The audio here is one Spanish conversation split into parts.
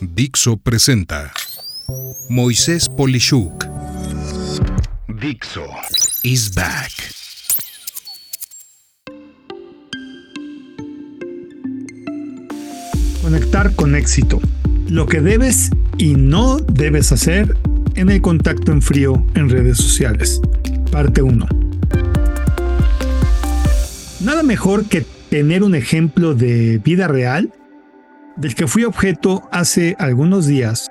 Dixo presenta Moisés Polishuk. Dixo is back. Conectar con éxito. Lo que debes y no debes hacer en el contacto en frío en redes sociales. Parte 1. Nada mejor que tener un ejemplo de vida real del que fui objeto hace algunos días,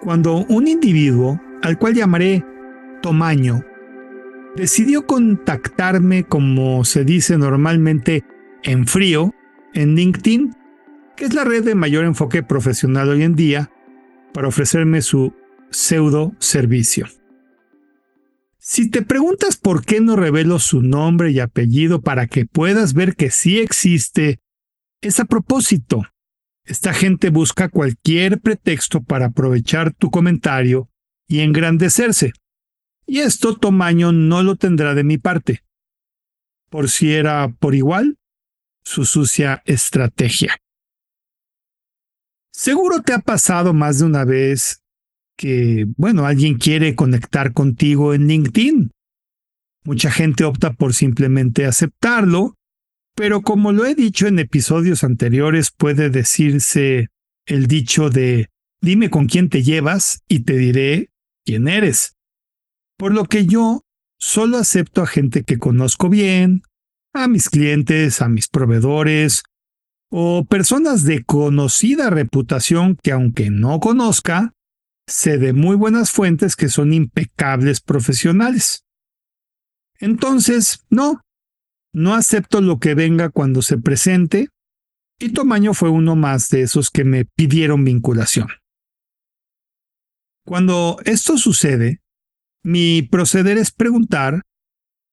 cuando un individuo, al cual llamaré Tomaño, decidió contactarme como se dice normalmente en frío en LinkedIn, que es la red de mayor enfoque profesional hoy en día, para ofrecerme su pseudo servicio. Si te preguntas por qué no revelo su nombre y apellido para que puedas ver que sí existe, es a propósito. Esta gente busca cualquier pretexto para aprovechar tu comentario y engrandecerse. Y esto Tomaño no lo tendrá de mi parte. Por si era por igual, su sucia estrategia. Seguro te ha pasado más de una vez que, bueno, alguien quiere conectar contigo en LinkedIn. Mucha gente opta por simplemente aceptarlo pero como lo he dicho en episodios anteriores, puede decirse el dicho de dime con quién te llevas y te diré quién eres. Por lo que yo solo acepto a gente que conozco bien, a mis clientes, a mis proveedores, o personas de conocida reputación que aunque no conozca, sé de muy buenas fuentes que son impecables profesionales. Entonces, no, no acepto lo que venga cuando se presente, y Tomaño fue uno más de esos que me pidieron vinculación. Cuando esto sucede, mi proceder es preguntar,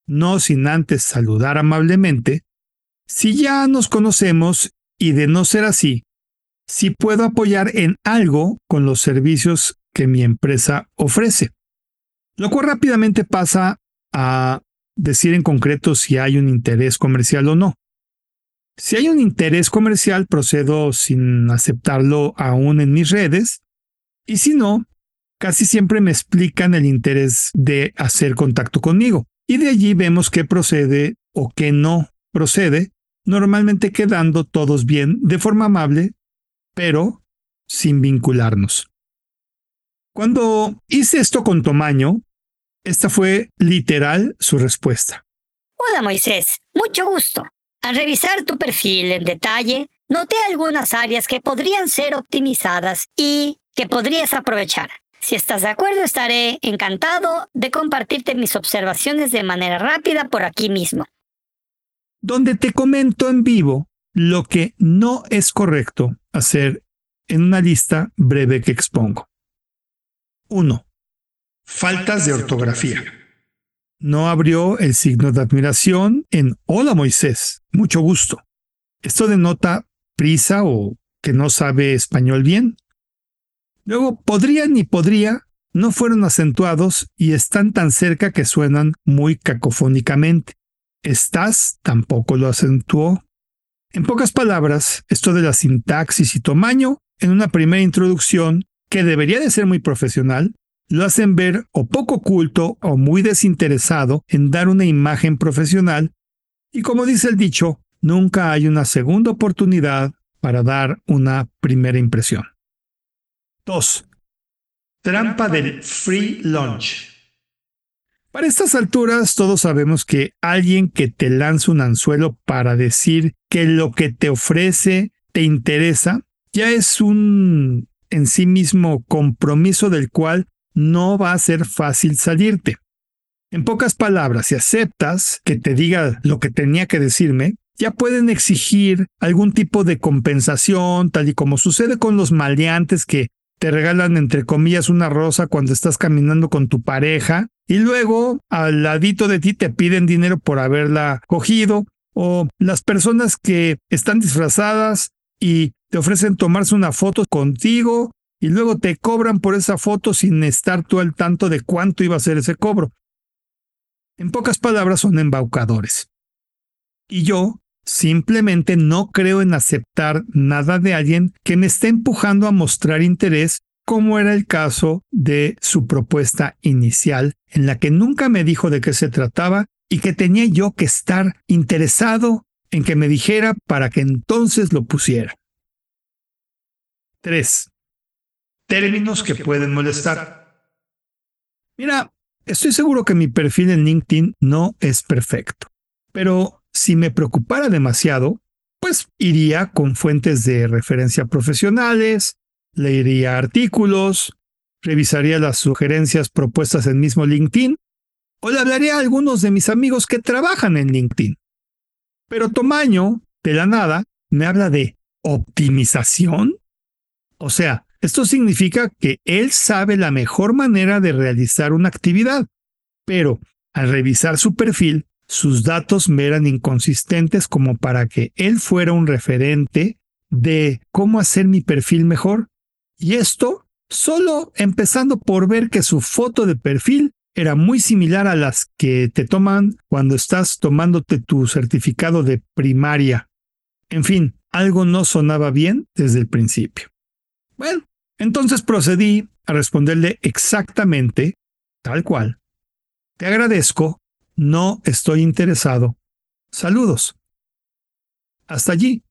no sin antes saludar amablemente, si ya nos conocemos y de no ser así, si puedo apoyar en algo con los servicios que mi empresa ofrece. Lo cual rápidamente pasa a decir en concreto si hay un interés comercial o no. Si hay un interés comercial, procedo sin aceptarlo aún en mis redes, y si no, casi siempre me explican el interés de hacer contacto conmigo, y de allí vemos qué procede o qué no procede, normalmente quedando todos bien de forma amable, pero sin vincularnos. Cuando hice esto con Tomaño, esta fue literal su respuesta. Hola Moisés, mucho gusto. Al revisar tu perfil en detalle, noté algunas áreas que podrían ser optimizadas y que podrías aprovechar. Si estás de acuerdo, estaré encantado de compartirte mis observaciones de manera rápida por aquí mismo. Donde te comento en vivo lo que no es correcto hacer en una lista breve que expongo. 1. Faltas de ortografía. No abrió el signo de admiración en Hola Moisés, mucho gusto. Esto denota prisa o que no sabe español bien. Luego, podría ni podría no fueron acentuados y están tan cerca que suenan muy cacofónicamente. Estás tampoco lo acentuó. En pocas palabras, esto de la sintaxis y tamaño, en una primera introducción, que debería de ser muy profesional, lo hacen ver o poco culto o muy desinteresado en dar una imagen profesional y como dice el dicho, nunca hay una segunda oportunidad para dar una primera impresión. 2. Trampa del free lunch. Para estas alturas todos sabemos que alguien que te lanza un anzuelo para decir que lo que te ofrece te interesa, ya es un en sí mismo compromiso del cual no va a ser fácil salirte. En pocas palabras, si aceptas que te diga lo que tenía que decirme, ya pueden exigir algún tipo de compensación, tal y como sucede con los maleantes que te regalan entre comillas una rosa cuando estás caminando con tu pareja y luego al ladito de ti te piden dinero por haberla cogido o las personas que están disfrazadas y te ofrecen tomarse una foto contigo y luego te cobran por esa foto sin estar tú al tanto de cuánto iba a ser ese cobro. En pocas palabras, son embaucadores. Y yo Simplemente no creo en aceptar nada de alguien que me esté empujando a mostrar interés, como era el caso de su propuesta inicial, en la que nunca me dijo de qué se trataba y que tenía yo que estar interesado en que me dijera para que entonces lo pusiera. 3. Términos que pueden molestar. Mira, estoy seguro que mi perfil en LinkedIn no es perfecto, pero si me preocupara demasiado, pues iría con fuentes de referencia profesionales, leería artículos, revisaría las sugerencias propuestas en mismo LinkedIn o le hablaría a algunos de mis amigos que trabajan en LinkedIn. Pero Tomaño, de la nada, me habla de optimización. O sea, esto significa que él sabe la mejor manera de realizar una actividad, pero al revisar su perfil, sus datos me eran inconsistentes como para que él fuera un referente de cómo hacer mi perfil mejor. Y esto solo empezando por ver que su foto de perfil era muy similar a las que te toman cuando estás tomándote tu certificado de primaria. En fin, algo no sonaba bien desde el principio. Bueno, entonces procedí a responderle exactamente, tal cual. Te agradezco, no estoy interesado. Saludos. Hasta allí.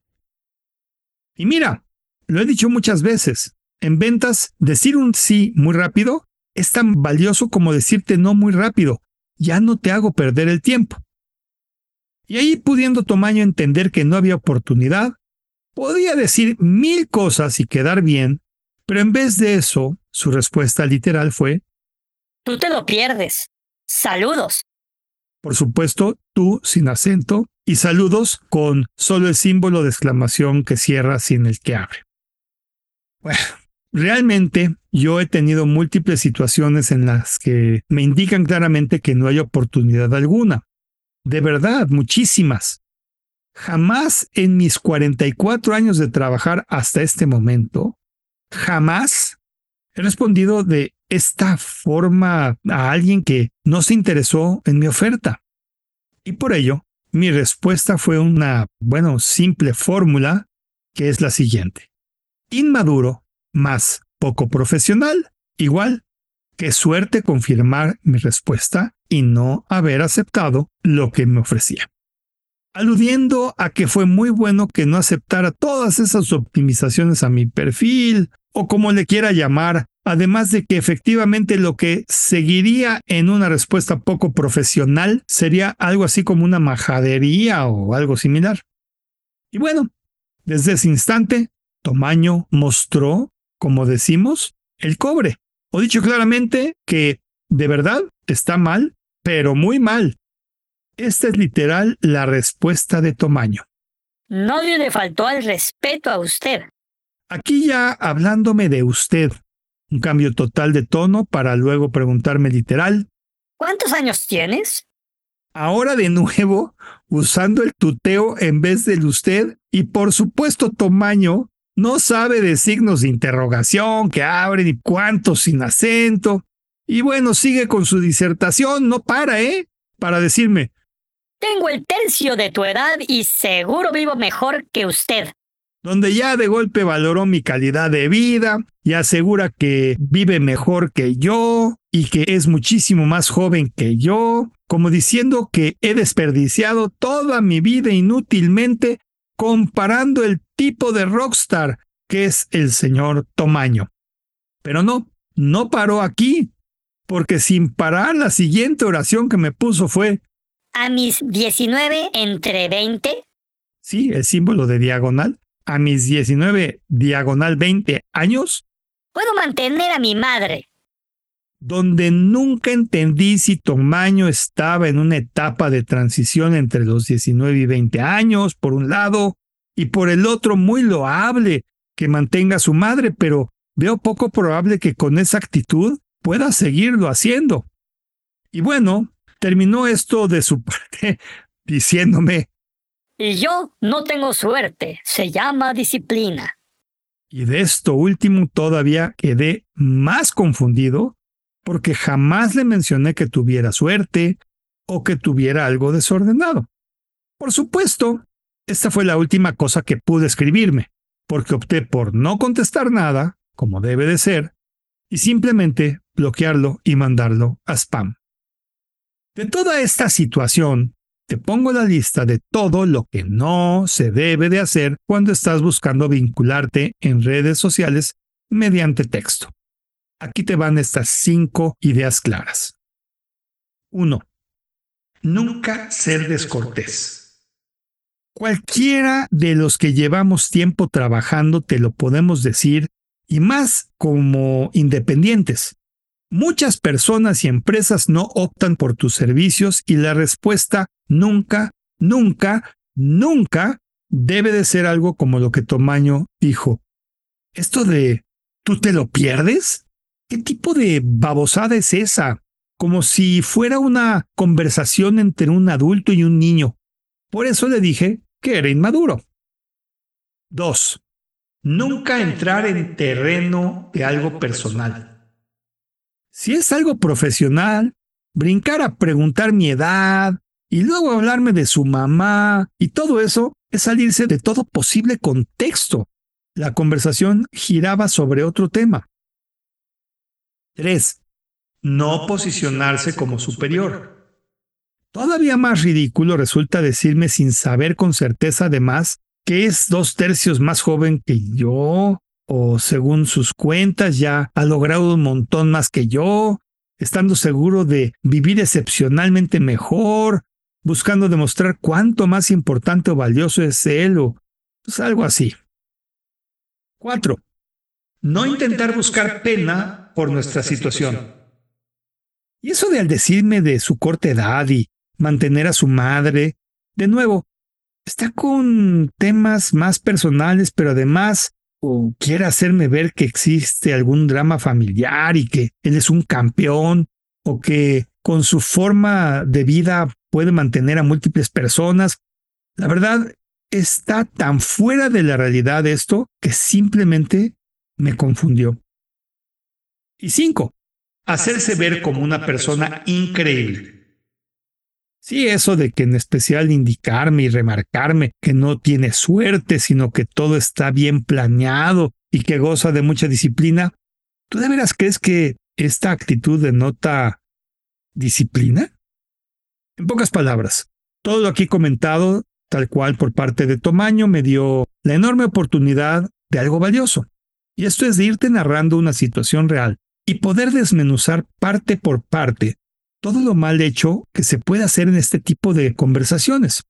Y mira, lo he dicho muchas veces, en ventas, decir un sí muy rápido es tan valioso como decirte no muy rápido. Ya no te hago perder el tiempo. Y ahí pudiendo Tomaño entender que no había oportunidad, podía decir mil cosas y quedar bien pero en vez de eso, su respuesta literal fue, Tú te lo pierdes. Saludos. Por supuesto, tú sin acento y saludos con solo el símbolo de exclamación que cierra sin el que abre. Bueno, realmente yo he tenido múltiples situaciones en las que me indican claramente que no hay oportunidad alguna. De verdad, muchísimas. Jamás en mis 44 años de trabajar hasta este momento Jamás he respondido de esta forma a alguien que no se interesó en mi oferta. Y por ello, mi respuesta fue una, bueno, simple fórmula que es la siguiente. Inmaduro más poco profesional, igual que suerte confirmar mi respuesta y no haber aceptado lo que me ofrecía aludiendo a que fue muy bueno que no aceptara todas esas optimizaciones a mi perfil o como le quiera llamar, además de que efectivamente lo que seguiría en una respuesta poco profesional sería algo así como una majadería o algo similar. Y bueno, desde ese instante, Tomaño mostró, como decimos, el cobre, o dicho claramente, que de verdad está mal, pero muy mal, esta es literal la respuesta de Tomaño. Nadie le faltó al respeto a usted. Aquí ya hablándome de usted. Un cambio total de tono para luego preguntarme literal. ¿Cuántos años tienes? Ahora de nuevo, usando el tuteo en vez del usted, y por supuesto Tomaño no sabe de signos de interrogación que abren y cuántos sin acento. Y bueno, sigue con su disertación, no para, ¿eh? Para decirme, tengo el tercio de tu edad y seguro vivo mejor que usted. Donde ya de golpe valoró mi calidad de vida y asegura que vive mejor que yo y que es muchísimo más joven que yo, como diciendo que he desperdiciado toda mi vida inútilmente comparando el tipo de rockstar que es el señor Tomaño. Pero no, no paró aquí, porque sin parar la siguiente oración que me puso fue, a mis 19 entre 20. Sí, el símbolo de diagonal. A mis 19 diagonal 20 años. Puedo mantener a mi madre. Donde nunca entendí si Tomaño estaba en una etapa de transición entre los 19 y 20 años, por un lado, y por el otro muy loable que mantenga a su madre, pero veo poco probable que con esa actitud pueda seguirlo haciendo. Y bueno, terminó esto de su parte diciéndome, y yo no tengo suerte, se llama disciplina. Y de esto último todavía quedé más confundido porque jamás le mencioné que tuviera suerte o que tuviera algo desordenado. Por supuesto, Esta fue la última cosa que pude escribirme, porque opté por no contestar nada, como debe de ser, y simplemente bloquearlo y mandarlo a spam. De toda esta situación, te pongo la lista de todo lo que no se debe de hacer cuando estás buscando vincularte en redes sociales mediante texto. Aquí te van estas cinco ideas claras. 1. Nunca ser descortés. Cualquiera de los que llevamos tiempo trabajando te lo podemos decir, y más como independientes. Muchas personas y empresas no optan por tus servicios y la respuesta nunca, nunca, nunca debe de ser algo como lo que Tomaño dijo. Esto de ¿tú te lo pierdes? ¿Qué tipo de babosada es esa? Como si fuera una conversación entre un adulto y un niño. Por eso le dije que era inmaduro. 2. Nunca entrar en terreno de algo personal. Si es algo profesional, brincar a preguntar mi edad y luego hablarme de su mamá y todo eso es salirse de todo posible contexto. La conversación giraba sobre otro tema. 3. No posicionarse como superior. Todavía más ridículo resulta decirme sin saber con certeza además que es dos tercios más joven que yo o según sus cuentas ya ha logrado un montón más que yo, estando seguro de vivir excepcionalmente mejor, buscando demostrar cuánto más importante o valioso es él o pues algo así. 4. No intentar buscar pena por nuestra situación. Y eso de al decirme de su corta edad y mantener a su madre, de nuevo, está con temas más personales, pero además o quiere hacerme ver que existe algún drama familiar y que él es un campeón o que con su forma de vida puede mantener a múltiples personas. La verdad, está tan fuera de la realidad esto que simplemente me confundió. Y cinco, hacerse ver como una persona increíble. Sí, eso de que en especial indicarme y remarcarme que no tiene suerte, sino que todo está bien planeado y que goza de mucha disciplina, ¿tú de veras crees que esta actitud denota disciplina? En pocas palabras, todo lo aquí comentado, tal cual por parte de Tomaño, me dio la enorme oportunidad de algo valioso. Y esto es de irte narrando una situación real y poder desmenuzar parte por parte todo lo mal hecho que se puede hacer en este tipo de conversaciones.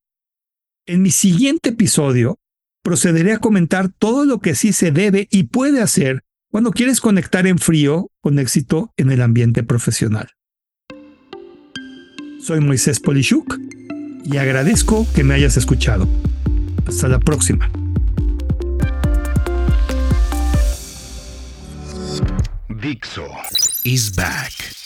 En mi siguiente episodio, procederé a comentar todo lo que sí se debe y puede hacer cuando quieres conectar en frío con éxito en el ambiente profesional. Soy Moisés Polishuk y agradezco que me hayas escuchado. Hasta la próxima. Dixo is back.